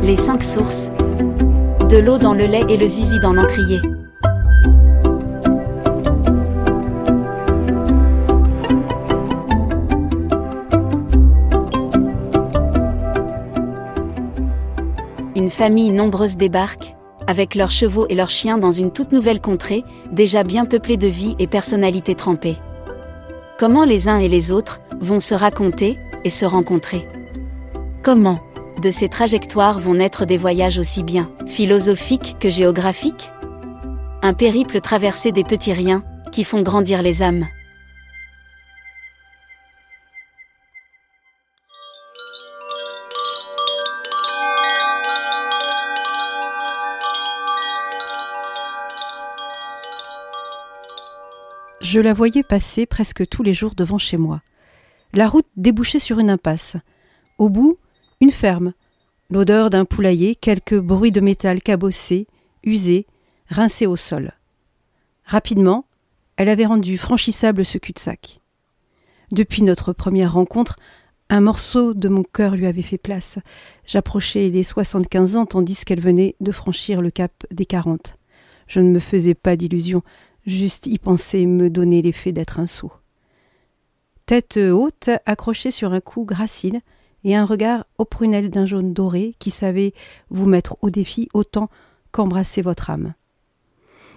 Les cinq sources. De l'eau dans le lait et le zizi dans l'encrier. Une famille nombreuse débarque, avec leurs chevaux et leurs chiens dans une toute nouvelle contrée, déjà bien peuplée de vie et personnalités trempées. Comment les uns et les autres vont se raconter et se rencontrer Comment de ces trajectoires vont naître des voyages aussi bien philosophiques que géographiques? Un périple traversé des petits riens qui font grandir les âmes. Je la voyais passer presque tous les jours devant chez moi. La route débouchait sur une impasse. Au bout, une ferme. L'odeur d'un poulailler, quelques bruits de métal cabossé, usé, rincé au sol. Rapidement, elle avait rendu franchissable ce cul-de-sac. Depuis notre première rencontre, un morceau de mon cœur lui avait fait place. J'approchais les soixante-quinze ans tandis qu'elle venait de franchir le cap des quarante. Je ne me faisais pas d'illusions. Juste y penser me donnait l'effet d'être un sot. Tête haute, accrochée sur un cou gracile, et un regard aux prunelles d'un jaune doré qui savait vous mettre au défi autant qu'embrasser votre âme.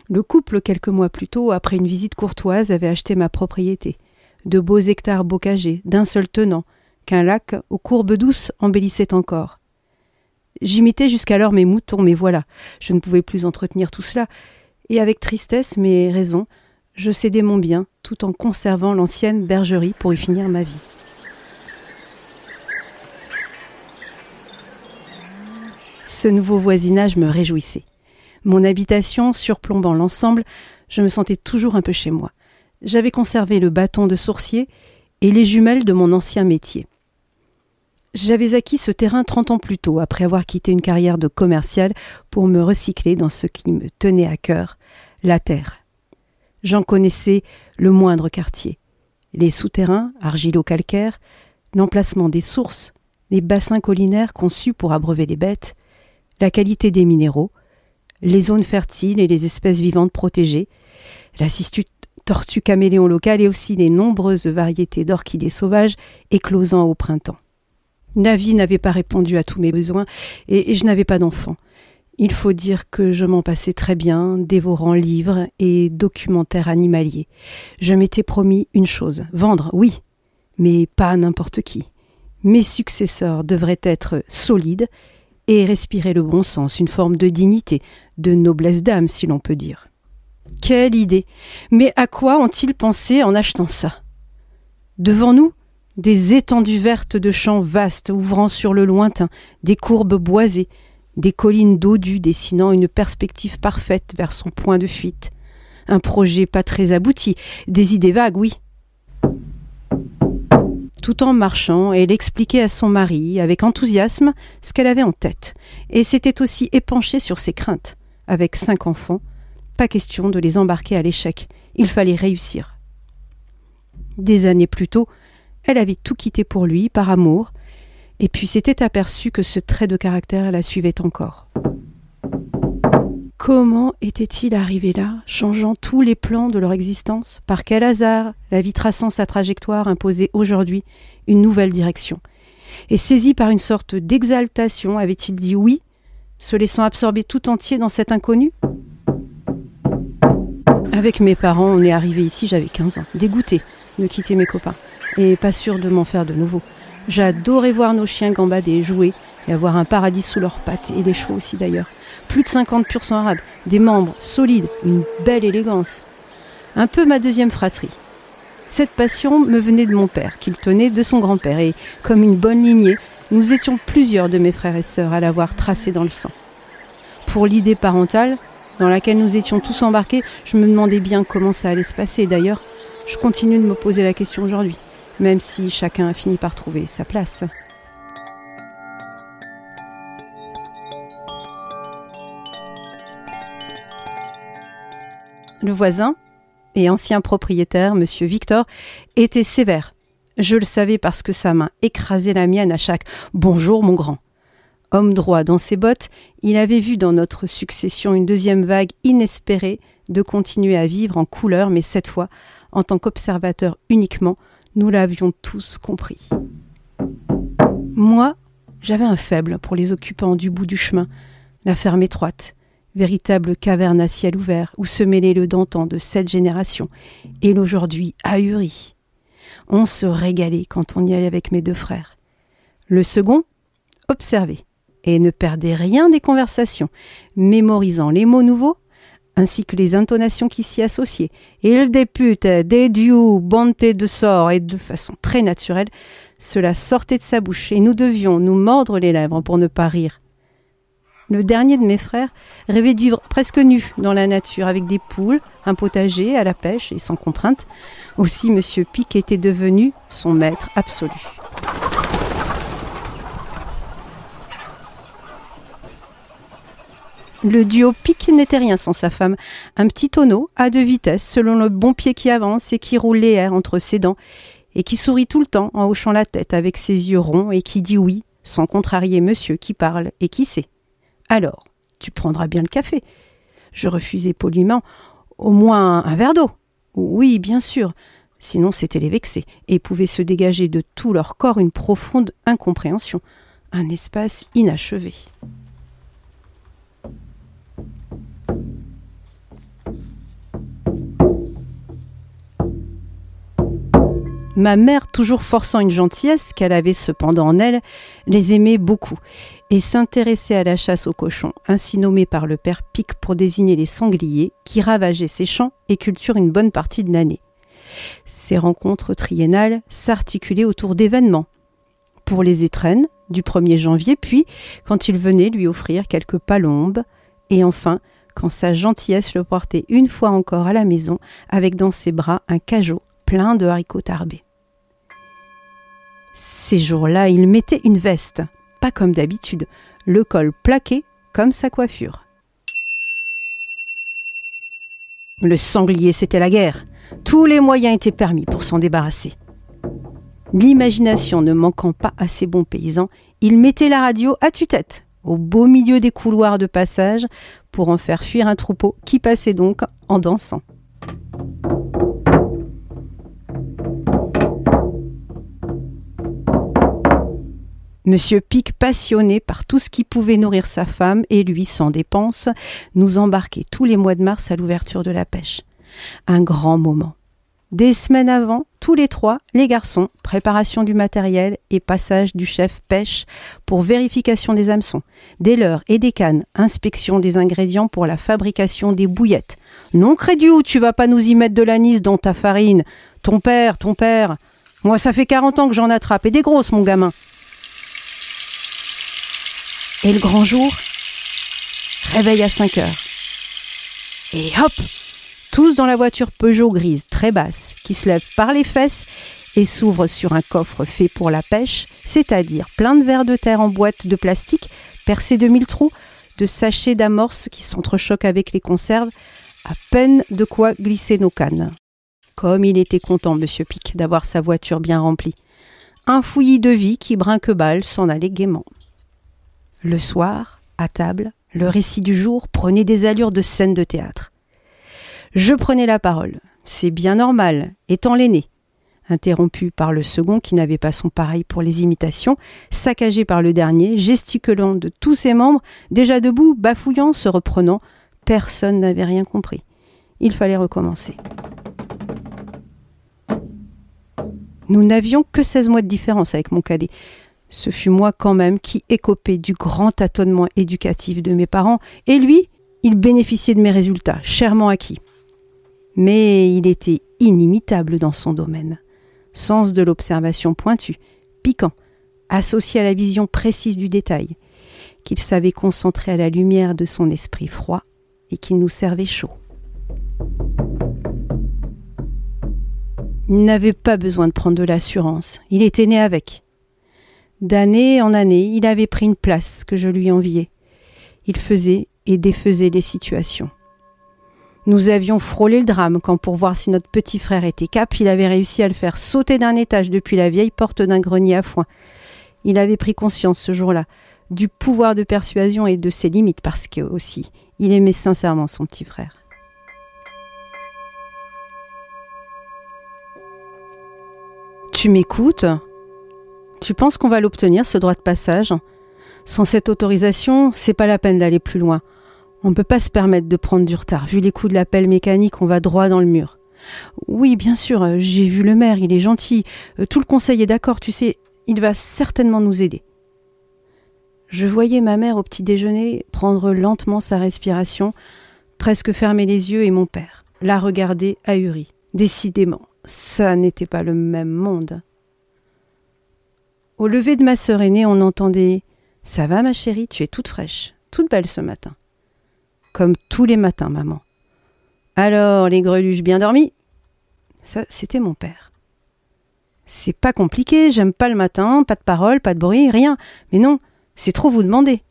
Le couple, quelques mois plus tôt, après une visite courtoise, avait acheté ma propriété. De beaux hectares bocagés, d'un seul tenant, qu'un lac aux courbes douces embellissait encore. J'imitais jusqu'alors mes moutons, mais voilà, je ne pouvais plus entretenir tout cela, et avec tristesse mais raison, je cédais mon bien tout en conservant l'ancienne bergerie pour y finir ma vie. Ce nouveau voisinage me réjouissait. Mon habitation surplombant l'ensemble, je me sentais toujours un peu chez moi. J'avais conservé le bâton de sourcier et les jumelles de mon ancien métier. J'avais acquis ce terrain trente ans plus tôt, après avoir quitté une carrière de commercial pour me recycler dans ce qui me tenait à cœur, la terre. J'en connaissais le moindre quartier. Les souterrains, argilo-calcaires, l'emplacement des sources, les bassins collinaires conçus pour abreuver les bêtes, la qualité des minéraux, les zones fertiles et les espèces vivantes protégées, la tortue caméléon locale et aussi les nombreuses variétés d'orchidées sauvages éclosant au printemps. Navi n'avait pas répondu à tous mes besoins et je n'avais pas d'enfant. Il faut dire que je m'en passais très bien, dévorant livres et documentaires animaliers. Je m'étais promis une chose vendre, oui, mais pas à n'importe qui. Mes successeurs devraient être solides et respirer le bon sens, une forme de dignité, de noblesse d'âme, si l'on peut dire. Quelle idée Mais à quoi ont-ils pensé en achetant ça? Devant nous, des étendues vertes de champs vastes ouvrant sur le lointain, des courbes boisées, des collines dodues dessinant une perspective parfaite vers son point de fuite. Un projet pas très abouti, des idées vagues, oui. Tout en marchant, elle expliquait à son mari, avec enthousiasme, ce qu'elle avait en tête, et s'était aussi épanchée sur ses craintes. Avec cinq enfants, pas question de les embarquer à l'échec, il fallait réussir. Des années plus tôt, elle avait tout quitté pour lui, par amour, et puis s'était aperçue que ce trait de caractère la suivait encore. Comment était-il arrivé là, changeant tous les plans de leur existence? Par quel hasard la vie traçant sa trajectoire imposait aujourd'hui une nouvelle direction? Et saisi par une sorte d'exaltation, avait-il dit oui, se laissant absorber tout entier dans cet inconnu? Avec mes parents, on est arrivé ici, j'avais 15 ans, dégoûté de quitter mes copains, et pas sûr de m'en faire de nouveau. J'adorais voir nos chiens gambader, jouer, et avoir un paradis sous leurs pattes, et les chevaux aussi d'ailleurs. Plus de 50% arabes, des membres solides, une belle élégance. Un peu ma deuxième fratrie. Cette passion me venait de mon père, qu'il tenait de son grand-père, et comme une bonne lignée, nous étions plusieurs de mes frères et sœurs à l'avoir tracé dans le sang. Pour l'idée parentale, dans laquelle nous étions tous embarqués, je me demandais bien comment ça allait se passer. D'ailleurs, je continue de me poser la question aujourd'hui même si chacun a fini par trouver sa place. Le voisin et ancien propriétaire, M. Victor, était sévère, Je le savais parce que sa main écrasait la mienne à chaque Bonjour, mon grand. Homme droit dans ses bottes, il avait vu dans notre succession une deuxième vague inespérée de continuer à vivre en couleur, mais cette fois, en tant qu'observateur uniquement, nous l'avions tous compris. Moi, j'avais un faible pour les occupants du bout du chemin, la ferme étroite, véritable caverne à ciel ouvert où se mêlait le d'antan de cette génération et l'aujourd'hui ahuri. On se régalait quand on y allait avec mes deux frères. Le second, observait et ne perdait rien des conversations, mémorisant les mots nouveaux ainsi que les intonations qui s'y associaient. Il députe des dieux, bonté de sort, et de façon très naturelle, cela sortait de sa bouche, et nous devions nous mordre les lèvres pour ne pas rire. Le dernier de mes frères rêvait de vivre presque nu dans la nature, avec des poules, un potager, à la pêche et sans contrainte. Aussi, M. Pic était devenu son maître absolu. Le duo Pic n'était rien sans sa femme. Un petit tonneau à deux vitesses, selon le bon pied qui avance et qui roule les airs entre ses dents, et qui sourit tout le temps en hochant la tête avec ses yeux ronds et qui dit oui, sans contrarier monsieur qui parle et qui sait. Alors, tu prendras bien le café. Je refusai poliment. Au moins un verre d'eau. Oui, bien sûr. Sinon, c'était les vexer, et pouvait se dégager de tout leur corps une profonde incompréhension, un espace inachevé. Ma mère, toujours forçant une gentillesse qu'elle avait cependant en elle, les aimait beaucoup et s'intéressait à la chasse aux cochons, ainsi nommée par le père Pic pour désigner les sangliers qui ravageaient ses champs et culturent une bonne partie de l'année. Ces rencontres triennales s'articulaient autour d'événements. Pour les étrennes, du 1er janvier, puis quand il venait lui offrir quelques palombes, et enfin quand sa gentillesse le portait une fois encore à la maison avec dans ses bras un cajot plein de haricots tarbés. Ces jours-là, il mettait une veste, pas comme d'habitude, le col plaqué comme sa coiffure. Le sanglier, c'était la guerre. Tous les moyens étaient permis pour s'en débarrasser. L'imagination ne manquant pas à ces bons paysans, il mettait la radio à tue-tête, au beau milieu des couloirs de passage, pour en faire fuir un troupeau qui passait donc en dansant. Monsieur Pic, passionné par tout ce qui pouvait nourrir sa femme et lui sans dépense, nous embarquait tous les mois de mars à l'ouverture de la pêche. Un grand moment. Des semaines avant, tous les trois, les garçons, préparation du matériel et passage du chef pêche pour vérification des hameçons, des leurres et des cannes, inspection des ingrédients pour la fabrication des bouillettes. Non, Crédiou, tu vas pas nous y mettre de l'anis dans ta farine. Ton père, ton père. Moi, ça fait 40 ans que j'en attrape et des grosses, mon gamin. Et le grand jour, réveil à 5 heures. Et hop, tous dans la voiture Peugeot grise très basse, qui se lève par les fesses et s'ouvre sur un coffre fait pour la pêche, c'est-à-dire plein de verres de terre en boîte de plastique, percés de mille trous, de sachets d'amorces qui s'entrechoquent avec les conserves, à peine de quoi glisser nos cannes. Comme il était content, monsieur Pic, d'avoir sa voiture bien remplie. Un fouillis de vie qui brinque-balle s'en allait gaiement. Le soir, à table, le récit du jour prenait des allures de scène de théâtre. Je prenais la parole. C'est bien normal, étant l'aîné. Interrompu par le second qui n'avait pas son pareil pour les imitations, saccagé par le dernier, gesticulant de tous ses membres, déjà debout, bafouillant, se reprenant, personne n'avait rien compris. Il fallait recommencer. Nous n'avions que 16 mois de différence avec mon cadet. Ce fut moi quand même qui écopais du grand tâtonnement éducatif de mes parents, et lui, il bénéficiait de mes résultats, chèrement acquis. Mais il était inimitable dans son domaine. Sens de l'observation pointu, piquant, associé à la vision précise du détail, qu'il savait concentrer à la lumière de son esprit froid et qu'il nous servait chaud. Il n'avait pas besoin de prendre de l'assurance, il était né avec. D'année en année, il avait pris une place que je lui enviais. Il faisait et défaisait les situations. Nous avions frôlé le drame quand, pour voir si notre petit frère était cap, il avait réussi à le faire sauter d'un étage depuis la vieille porte d'un grenier à foin. Il avait pris conscience ce jour-là du pouvoir de persuasion et de ses limites parce que aussi il aimait sincèrement son petit frère. Tu m'écoutes? Tu penses qu'on va l'obtenir, ce droit de passage? Sans cette autorisation, c'est pas la peine d'aller plus loin. On ne peut pas se permettre de prendre du retard. Vu les coups de l'appel mécanique, on va droit dans le mur. Oui, bien sûr, j'ai vu le maire, il est gentil. Euh, tout le conseil est d'accord, tu sais, il va certainement nous aider. Je voyais ma mère au petit déjeuner prendre lentement sa respiration, presque fermer les yeux, et mon père la regarder ahuri. Décidément, ça n'était pas le même monde. Au lever de ma sœur aînée, on entendait Ça va, ma chérie, tu es toute fraîche, toute belle ce matin. Comme tous les matins, maman. Alors, les greluches bien dormies? Ça, c'était mon père. C'est pas compliqué, j'aime pas le matin, pas de parole, pas de bruit, rien. Mais non, c'est trop vous demander.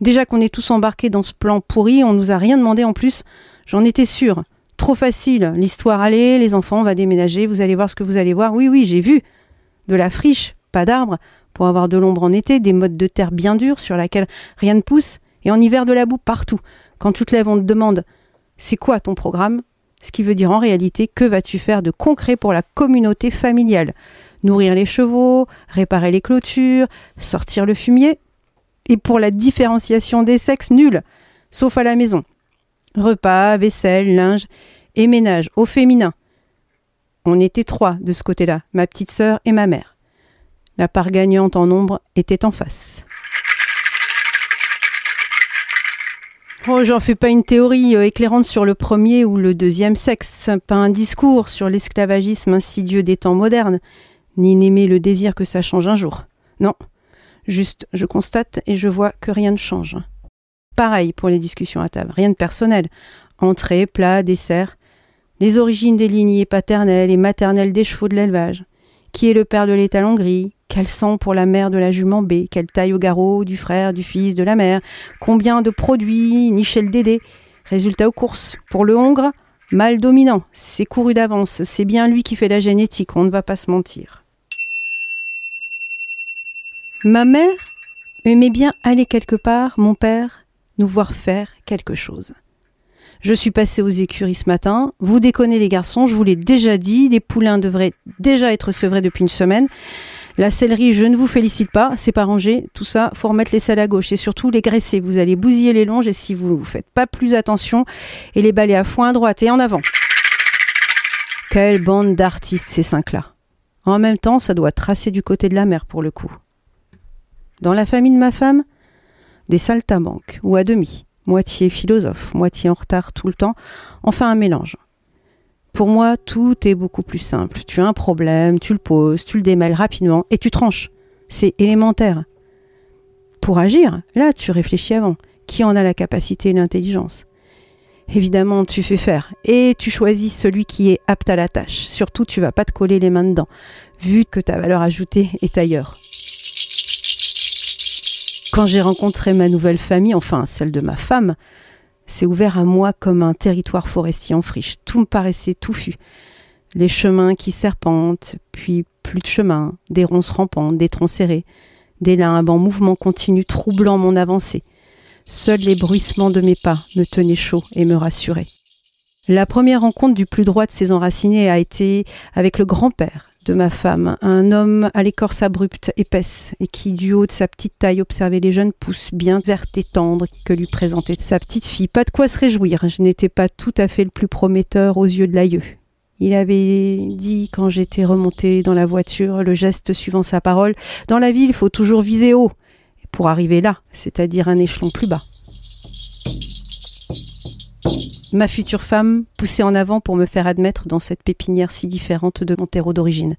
Déjà qu'on est tous embarqués dans ce plan pourri, on nous a rien demandé en plus. J'en étais sûre. Trop facile. L'histoire allez, les enfants, on va déménager, vous allez voir ce que vous allez voir. Oui, oui, j'ai vu. De la friche, pas d'arbres, pour avoir de l'ombre en été, des modes de terre bien durs sur laquelle rien ne pousse, et en hiver de la boue partout. Quand tu te lèves, on te demande c'est quoi ton programme? Ce qui veut dire en réalité que vas-tu faire de concret pour la communauté familiale? Nourrir les chevaux, réparer les clôtures, sortir le fumier? Et pour la différenciation des sexes, nul, sauf à la maison. Repas, vaisselle, linge et ménage au féminin. On était trois de ce côté-là, ma petite sœur et ma mère. La part gagnante en nombre était en face. Oh, j'en fais pas une théorie euh, éclairante sur le premier ou le deuxième sexe, pas un discours sur l'esclavagisme insidieux des temps modernes, ni n'aimer le désir que ça change un jour. Non, juste je constate et je vois que rien ne change. Pareil pour les discussions à table, rien de personnel. Entrée, plat, dessert. Les origines des lignées paternelles et maternelles des chevaux de l'élevage. Qui est le père de l'étalon gris? Quel sang pour la mère de la jument B? Quelle taille au garrot du frère, du fils, de la mère? Combien de produits Nicher le dédé Résultat aux courses. Pour le hongre, mal dominant. C'est couru d'avance. C'est bien lui qui fait la génétique, on ne va pas se mentir. Ma mère aimait bien aller quelque part, mon père, nous voir faire quelque chose. Je suis passée aux écuries ce matin. Vous déconnez les garçons, je vous l'ai déjà dit, les poulains devraient déjà être sevrés depuis une semaine. La céleri, je ne vous félicite pas, c'est pas rangé. Tout ça, faut remettre les selles à gauche et surtout les graisser. Vous allez bousiller les longes et si vous ne faites pas plus attention, et les balais à foin à droite et en avant. Quelle bande d'artistes ces cinq-là. En même temps, ça doit tracer du côté de la mer pour le coup. Dans la famille de ma femme, des saltabanques, ou à demi, moitié philosophe, moitié en retard tout le temps, enfin un mélange. Pour moi, tout est beaucoup plus simple. Tu as un problème, tu le poses, tu le démêles rapidement et tu tranches. C'est élémentaire. Pour agir, là, tu réfléchis avant. Qui en a la capacité et l'intelligence? Évidemment, tu fais faire et tu choisis celui qui est apte à la tâche. Surtout, tu vas pas te coller les mains dedans, vu que ta valeur ajoutée est ailleurs. Quand j'ai rencontré ma nouvelle famille, enfin celle de ma femme, c'est ouvert à moi comme un territoire forestier en friche. Tout me paraissait touffu. Les chemins qui serpentent, puis plus de chemins, des ronces rampantes, des troncs serrés, des limbes en mouvement continu troublant mon avancée. Seuls les bruissements de mes pas me tenaient chaud et me rassuraient. La première rencontre du plus droit de ces enracinés a été avec le grand-père, de ma femme, un homme à l'écorce abrupte, épaisse, et qui, du haut de sa petite taille, observait les jeunes pousses bien vertes et tendres que lui présentait sa petite fille. Pas de quoi se réjouir, je n'étais pas tout à fait le plus prometteur aux yeux de l'aïeux. Il avait dit quand j'étais remontée dans la voiture, le geste suivant sa parole, Dans la ville, il faut toujours viser haut, pour arriver là, c'est-à-dire un échelon plus bas ma future femme poussée en avant pour me faire admettre dans cette pépinière si différente de mon terreau d'origine.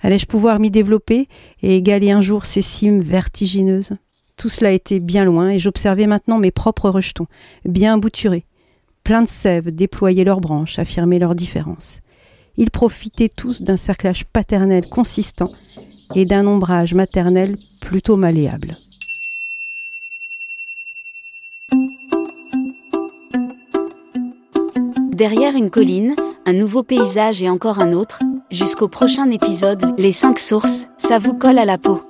Allais-je pouvoir m'y développer et égaler un jour ces cimes vertigineuses? Tout cela était bien loin et j'observais maintenant mes propres rejetons, bien bouturés. Pleins de sève déployaient leurs branches, affirmaient leur différence. Ils profitaient tous d'un cerclage paternel consistant et d'un ombrage maternel plutôt malléable. Derrière une colline, un nouveau paysage et encore un autre, jusqu'au prochain épisode, les 5 sources, ça vous colle à la peau.